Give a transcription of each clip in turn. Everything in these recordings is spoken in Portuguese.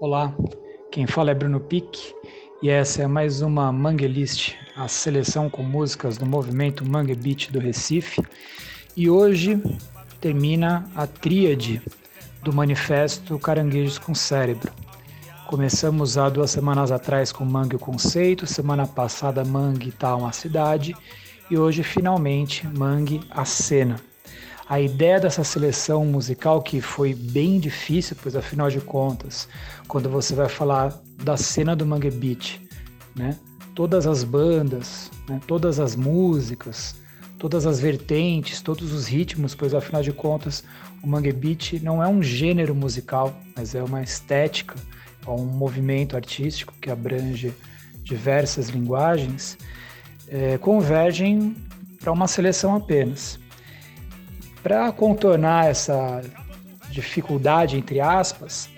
Olá, quem fala é Bruno Pique e essa é mais uma Mangue List, a seleção com músicas do movimento Mangue Beat do Recife. E hoje termina a tríade do manifesto Caranguejos com Cérebro. Começamos há duas semanas atrás com Mangue o Conceito, semana passada Mangue Tá uma Cidade e hoje finalmente Mangue a Cena. A ideia dessa seleção musical que foi bem difícil, pois afinal de contas, quando você vai falar da cena do Mangue Beat, né? Todas as bandas, né? todas as músicas, todas as vertentes, todos os ritmos, pois afinal de contas, o Mangue Beat não é um gênero musical, mas é uma estética, é um movimento artístico que abrange diversas linguagens, é, convergem para uma seleção apenas. Para contornar essa dificuldade, entre aspas,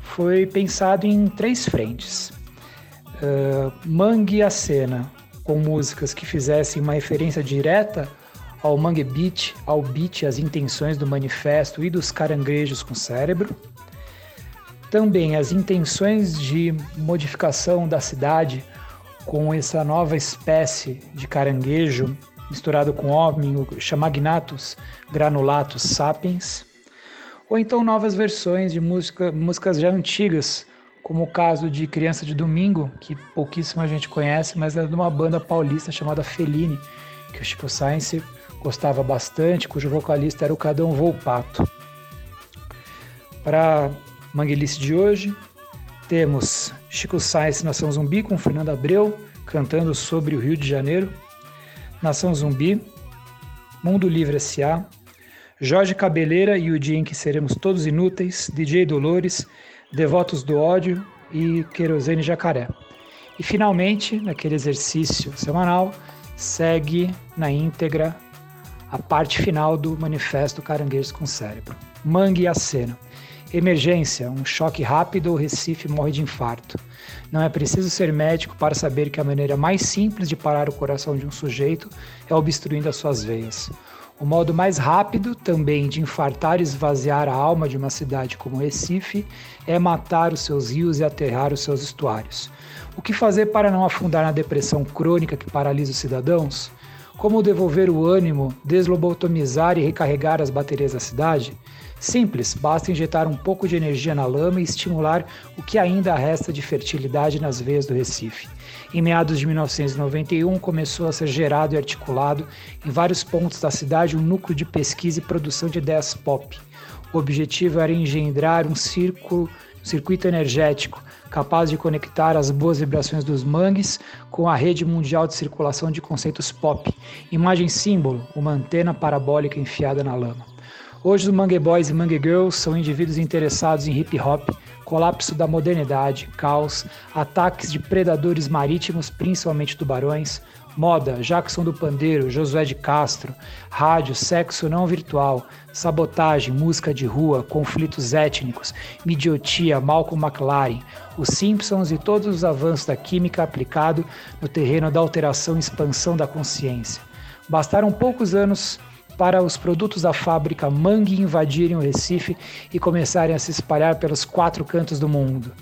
foi pensado em três frentes. Uh, Mangue a cena, com músicas que fizessem uma referência direta ao Mangue Beat, ao beat, às intenções do manifesto e dos caranguejos com cérebro. Também as intenções de modificação da cidade com essa nova espécie de caranguejo misturado com homem, o Chamagnatus granulatus sapiens, ou então novas versões de música, músicas já antigas, como o caso de Criança de Domingo, que pouquíssima gente conhece, mas é de uma banda paulista chamada Fellini, que o Chico Science gostava bastante, cujo vocalista era o Cadão Volpato. Para Manguelice de hoje, temos Chico Science Nação Zumbi com Fernando Abreu cantando sobre o Rio de Janeiro, Nação Zumbi, Mundo Livre S.A., Jorge Cabeleira e o Dia em que Seremos Todos Inúteis, DJ Dolores, Devotos do Ódio e Querosene Jacaré. E finalmente, naquele exercício semanal, segue na íntegra a parte final do Manifesto Caranguejos com Cérebro. Mangue a cena. Emergência, um choque rápido, o Recife morre de infarto. Não é preciso ser médico para saber que a maneira mais simples de parar o coração de um sujeito é obstruindo as suas veias. O modo mais rápido também de infartar e esvaziar a alma de uma cidade como Recife é matar os seus rios e aterrar os seus estuários. O que fazer para não afundar na depressão crônica que paralisa os cidadãos? Como devolver o ânimo, deslobotomizar e recarregar as baterias da cidade? Simples, basta injetar um pouco de energia na lama e estimular o que ainda resta de fertilidade nas veias do Recife. Em meados de 1991, começou a ser gerado e articulado em vários pontos da cidade um núcleo de pesquisa e produção de ideias pop. O objetivo era engendrar um círculo, um circuito energético capaz de conectar as boas vibrações dos mangues com a rede mundial de circulação de conceitos pop. Imagem símbolo, uma antena parabólica enfiada na lama. Hoje os Mangue Boys e Mangue Girls são indivíduos interessados em hip hop, colapso da modernidade, caos, ataques de predadores marítimos, principalmente tubarões, moda, Jackson do Pandeiro, Josué de Castro, rádio, sexo não virtual, sabotagem, música de rua, conflitos étnicos, idiotia, Malcolm McLaren, os Simpsons e todos os avanços da química aplicado no terreno da alteração e expansão da consciência. Bastaram poucos anos para os produtos da fábrica Mangue invadirem o Recife e começarem a se espalhar pelos quatro cantos do mundo.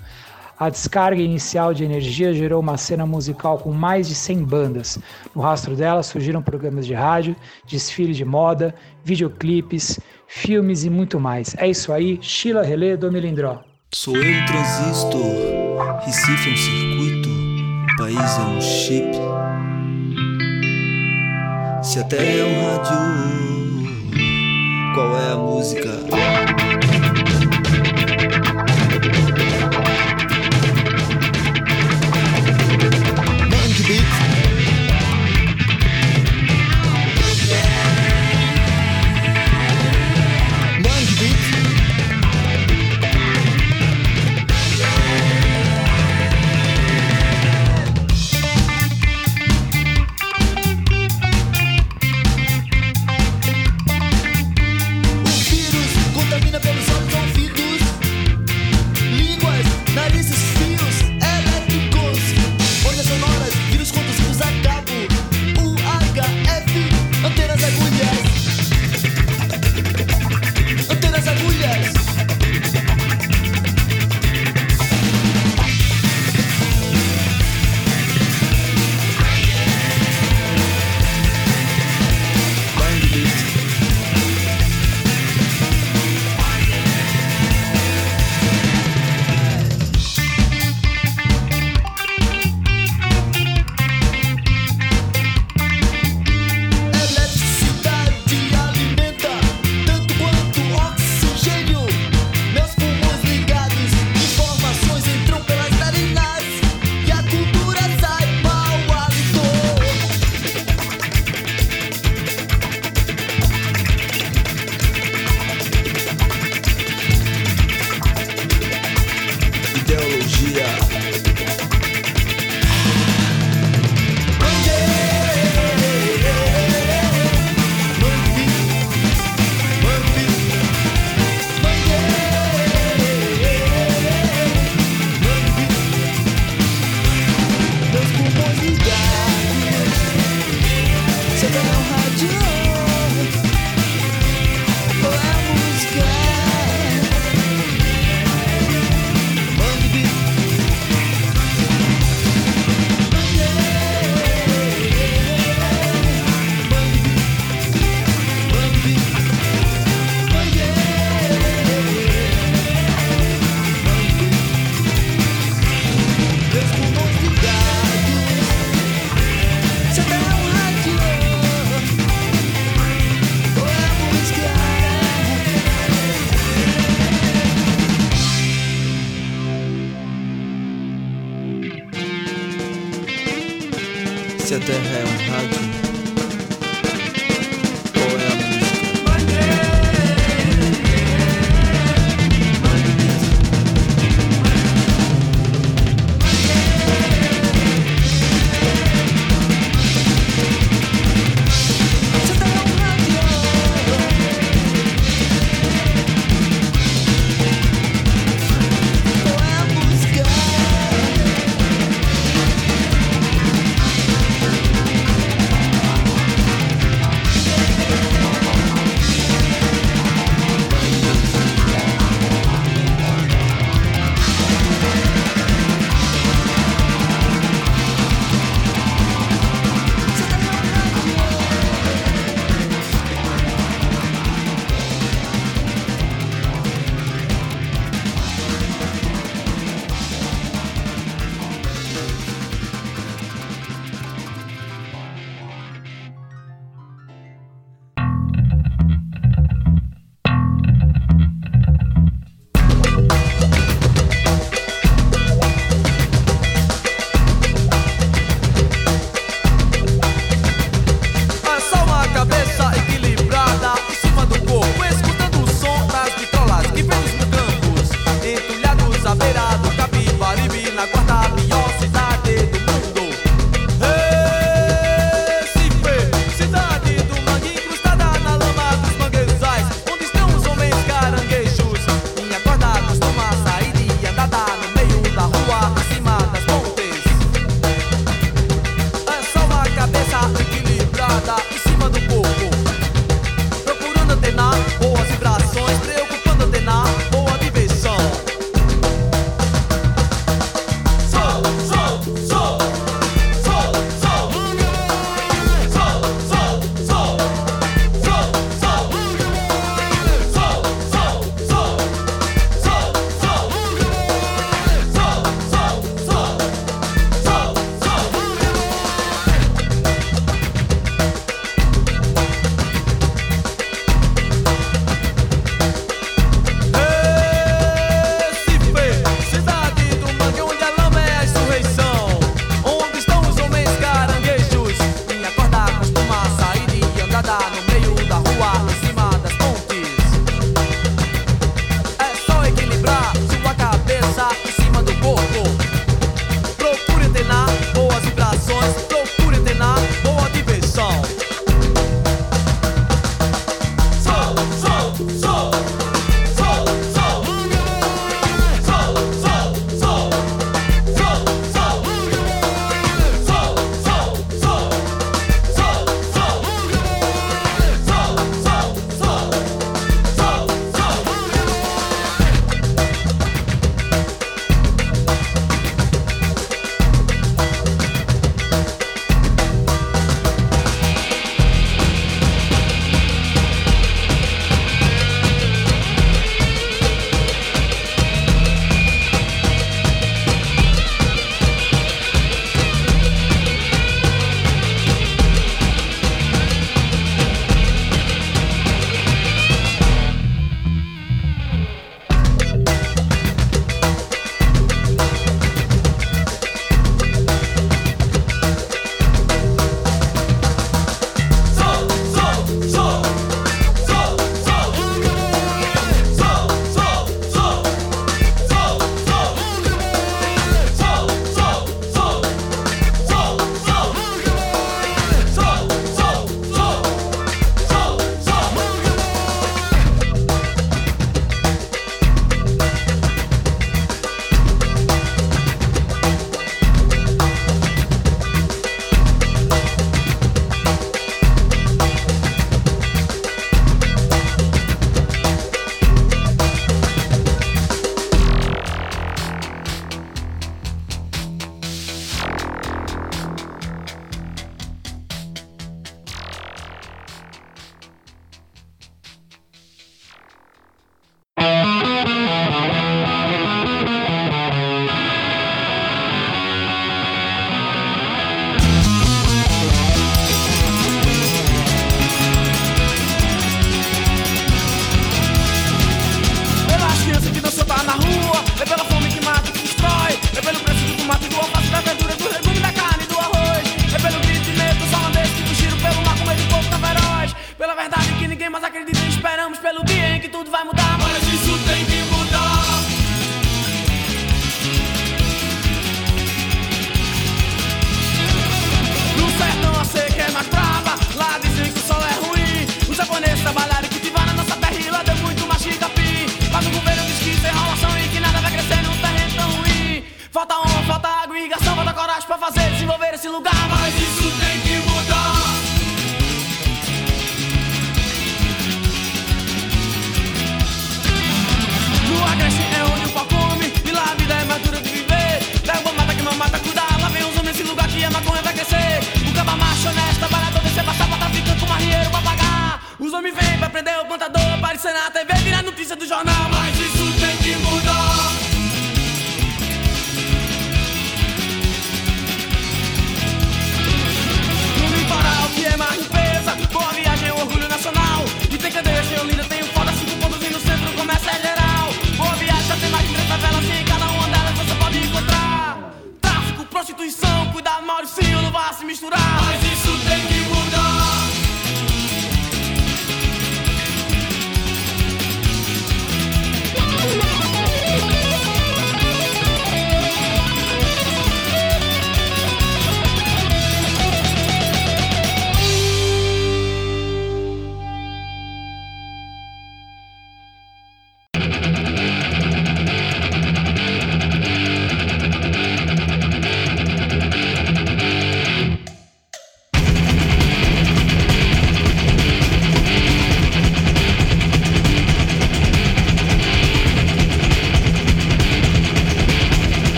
A descarga inicial de energia gerou uma cena musical com mais de 100 bandas. No rastro dela surgiram programas de rádio, desfiles de moda, videoclipes, filmes e muito mais. É isso aí, Sheila Relê do Melindró. Sou eu um transistor, Recife é um circuito, o país é um chip. Se até é um rádio, qual é a música?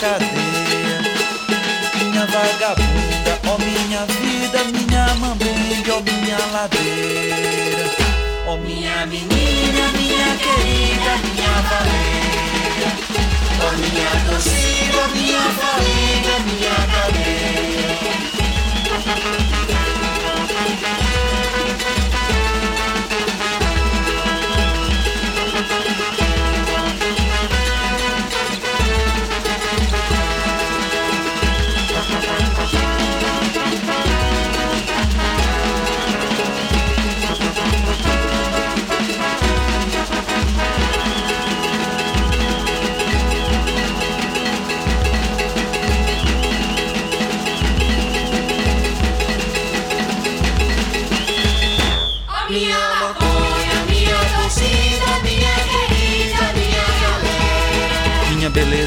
cadeia. Minha vagabunda, ó oh minha vida, minha mambembe, ó oh minha ladeira. Ó oh minha menina, minha querida, minha baleia Ó minha torcida, minha família, minha cadeia.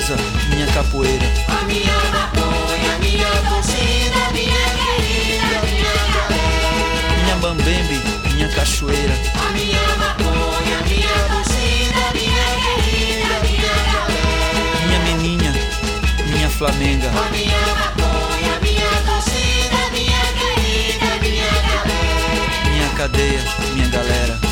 mesa, minha capoeira. A minha maconha, minha torcida, minha querida, minha galera. Minha bambembe, minha cachoeira. A minha maconha, minha torcida, minha querida, minha galera. Minha meninha, minha flamenga. A minha maconha, minha torcida, minha querida, minha galera. Minha cadeia, minha galera.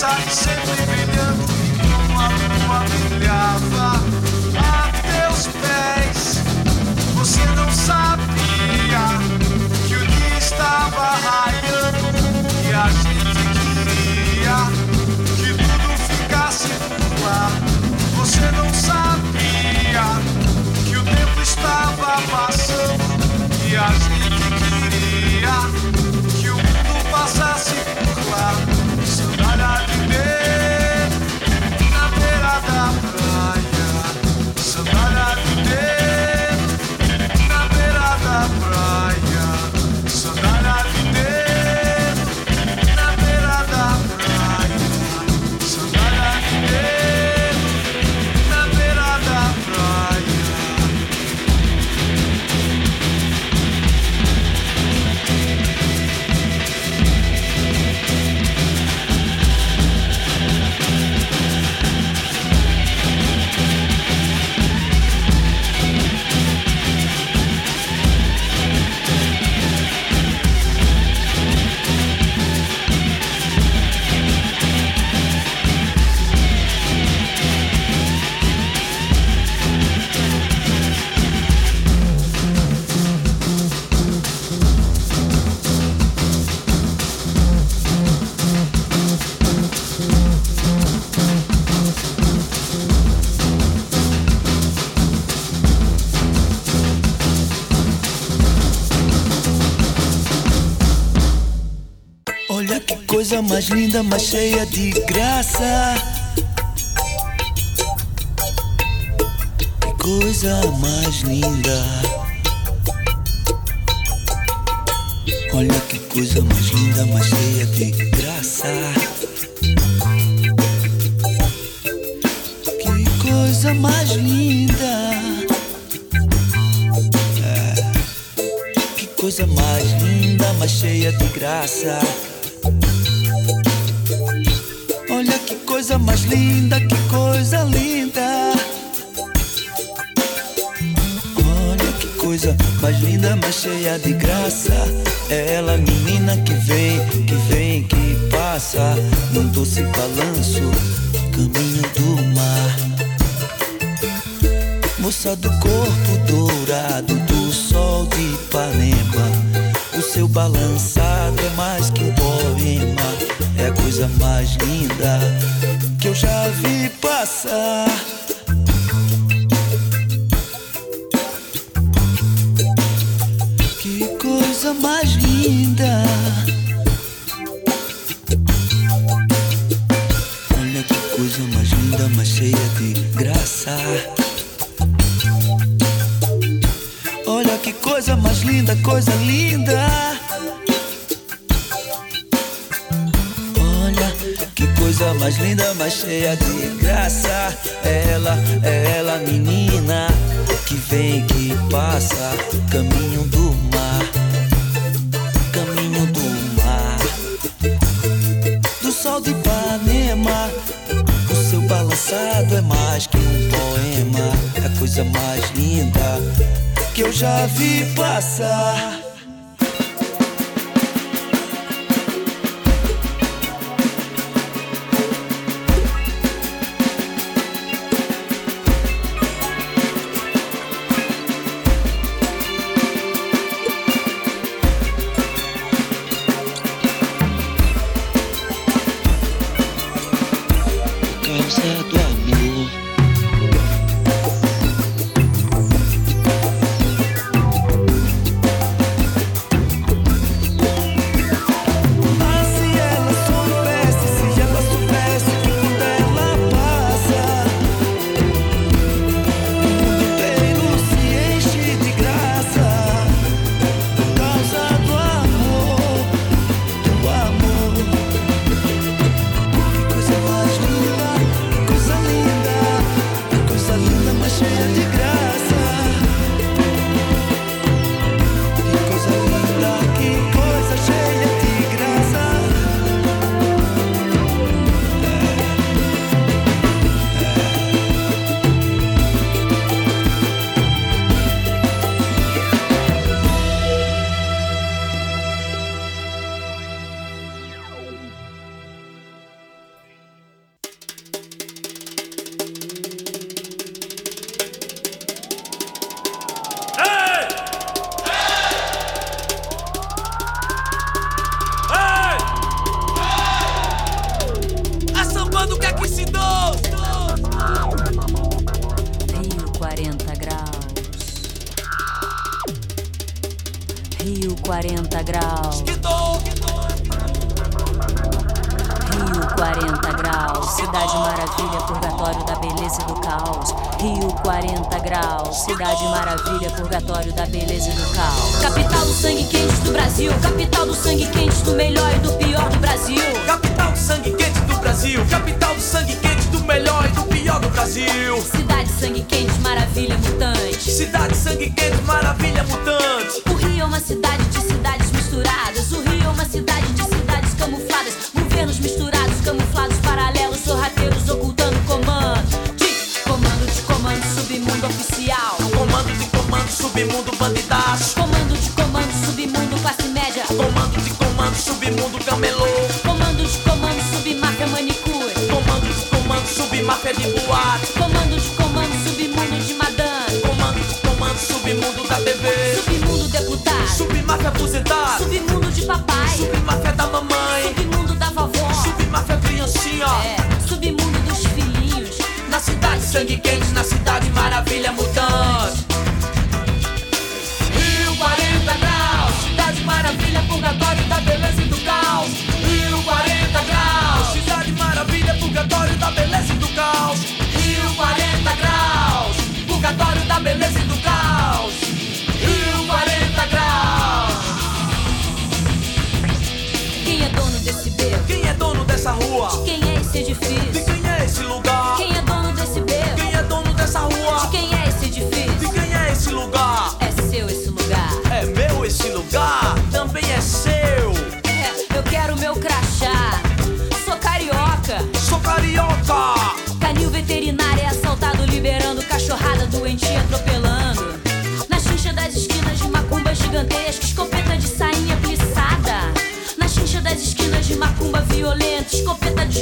sai sempre brilhando. Uma lua brilhava a teus pés. Você não sabia que o dia estava raiando e a gente queria que tudo ficasse no ar. Você não sabia que o tempo estava passando e a gente coisa mais linda, mais cheia de graça. Que coisa mais linda. Olha que coisa mais linda, mais cheia de graça. Que coisa mais linda. É. Que coisa mais linda, mais cheia de graça. Mais linda, que coisa linda. Olha que coisa mais linda, mas cheia de graça. É ela, menina que vem, que vem, que passa num doce balanço, caminho do mar. Moça do corpo dourado do sol de Ipanema. O seu balançado é mais que um poema, é a coisa mais linda que eu já vi passar. Que coisa mais linda. Olha que coisa mais linda, mas cheia de graça. Olha que coisa mais linda, coisa linda. Mais linda, mais cheia de graça. É ela, é ela, menina que vem, que passa, caminho do mar, caminho do mar, do sol de Ipanema. O seu balançado é mais que um poema, é a coisa mais linda que eu já vi passar. Brasil. Capital do sangue quente do melhor e do pior do Brasil. Capital do sangue quente do Brasil. Capital do sangue quente do melhor e do pior do Brasil. Cidade sangue quente, maravilha mutante. Cidade sangue quente, maravilha mutante. O Rio é uma cidade de cidades misturadas. O Rio é uma cidade de cidades camufladas. Governos misturados, camuflados, paralelos, sorrateiros ocultando comando. De comando de comando, submundo oficial. Comando de comando, submundo bandidaço. Comando de boate. Comando de comando, submundo de madame. Comando de comando, submundo da TV. Submundo deputado. Submáfia aposentado. Submundo de papai. Submáfia da mamãe. Submundo da vovó. Submáfia criancinha. É, submundo dos filhinhos. Na cidade sangue quente, na cidade maravilha mutante.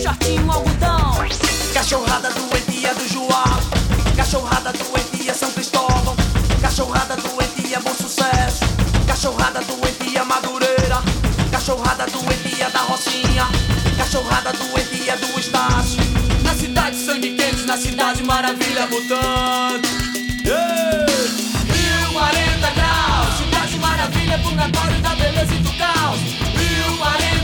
Shortinho algodão. Cachorrada doentia do João. Cachorrada doentia São Cristóvão. Cachorrada doentia Bom Sucesso. Cachorrada doentia Madureira. Cachorrada doentia da Rocinha. Cachorrada doentia do Estácio. Na cidade sangue quente, na cidade maravilha mutante. Ei! 1040 graus, cidade maravilha, purgatório da beleza e do caos. 1040 graus, cidade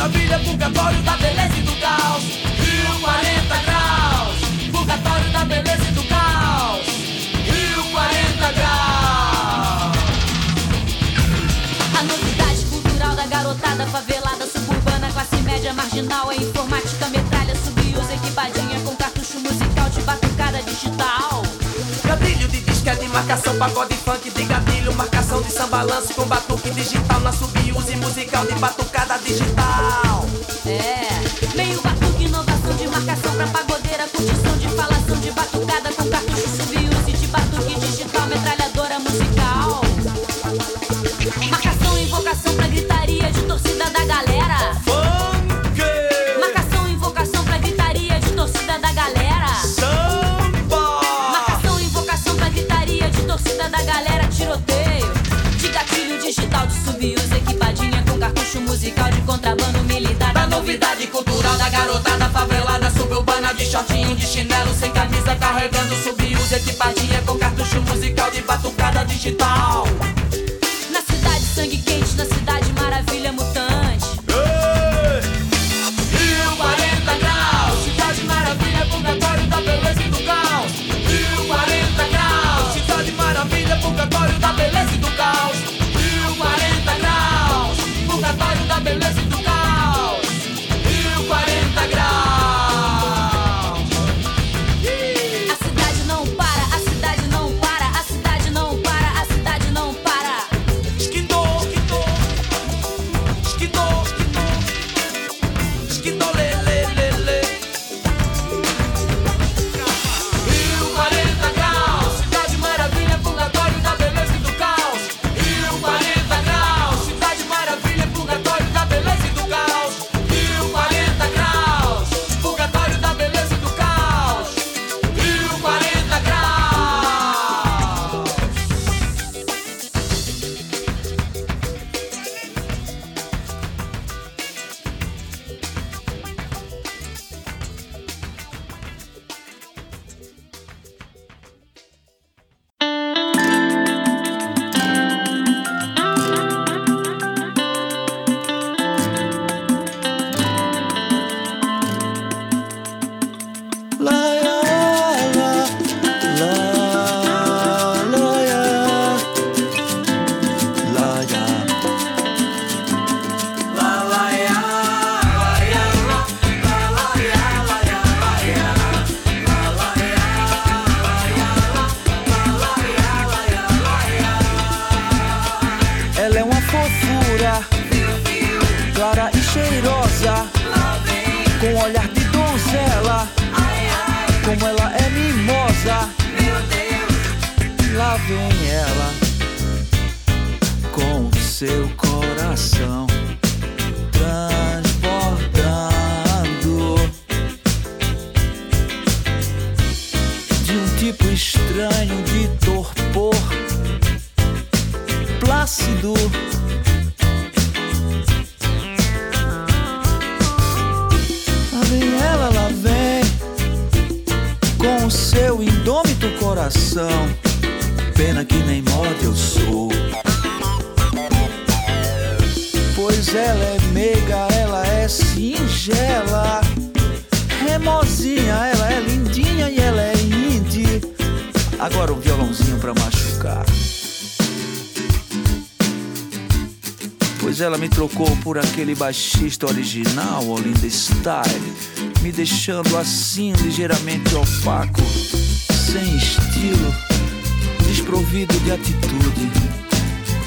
maravilha, purgatório da beleza e do caos. 1040 graus, purgatório da beleza e do caos. 1040 graus. A novidade cultural da garotada favelada suburbana, classe média marginal, é informática, metralha, subiusa, equipadinha com cartucho musical de batucada digital. Gatilho de disquete, marcação, pagode, funk de de samba, lance com batuque digital na subuse musical de batucada digital. De shortinho, de chinelo, sem camisa, carregando subiusa equipadinha com cartucho musical de batucada digital. Plácido. Lá vem ela, lá vem com o seu indômito coração. Pena que nem moda eu sou. Pois ela é meiga, ela é singela. É mozinha, ela é lindinha e ela é indie. Agora um violãozinho pra machucar. Ela me trocou por aquele baixista original, Olinda Style, me deixando assim ligeiramente opaco, sem estilo, desprovido de atitude.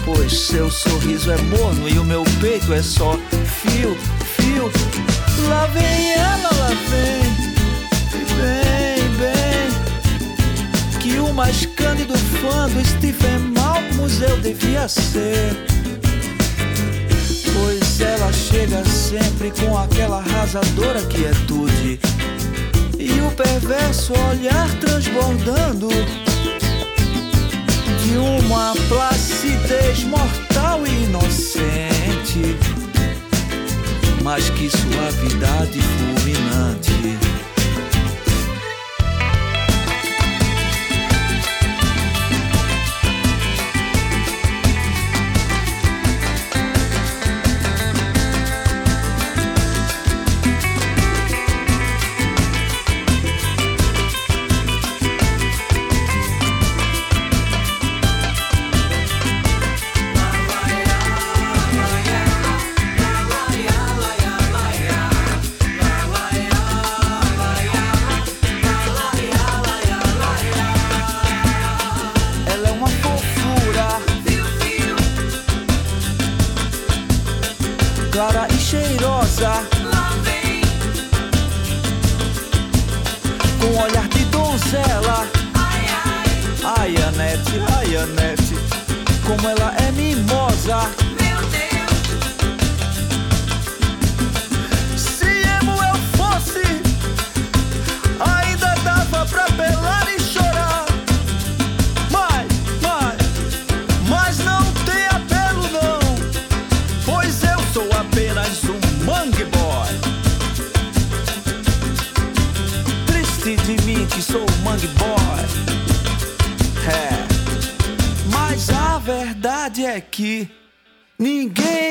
Pois seu sorriso é morno e o meu peito é só fio, fio. Lá vem ela, lá vem, bem, bem. Que o mais cândido fã do Stephen Malcolm eu devia ser. Pois ela chega sempre com aquela arrasadora quietude e o perverso olhar transbordando de uma placidez mortal e inocente, mas que suavidade fulminante. cheirosa. Com olhar de donzela. Ai, ai. Ai, Anete, ai, Anete. Como ela é mimosa. Young Boy. É. Mas a verdade é que ninguém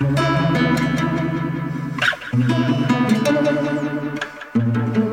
Thank you.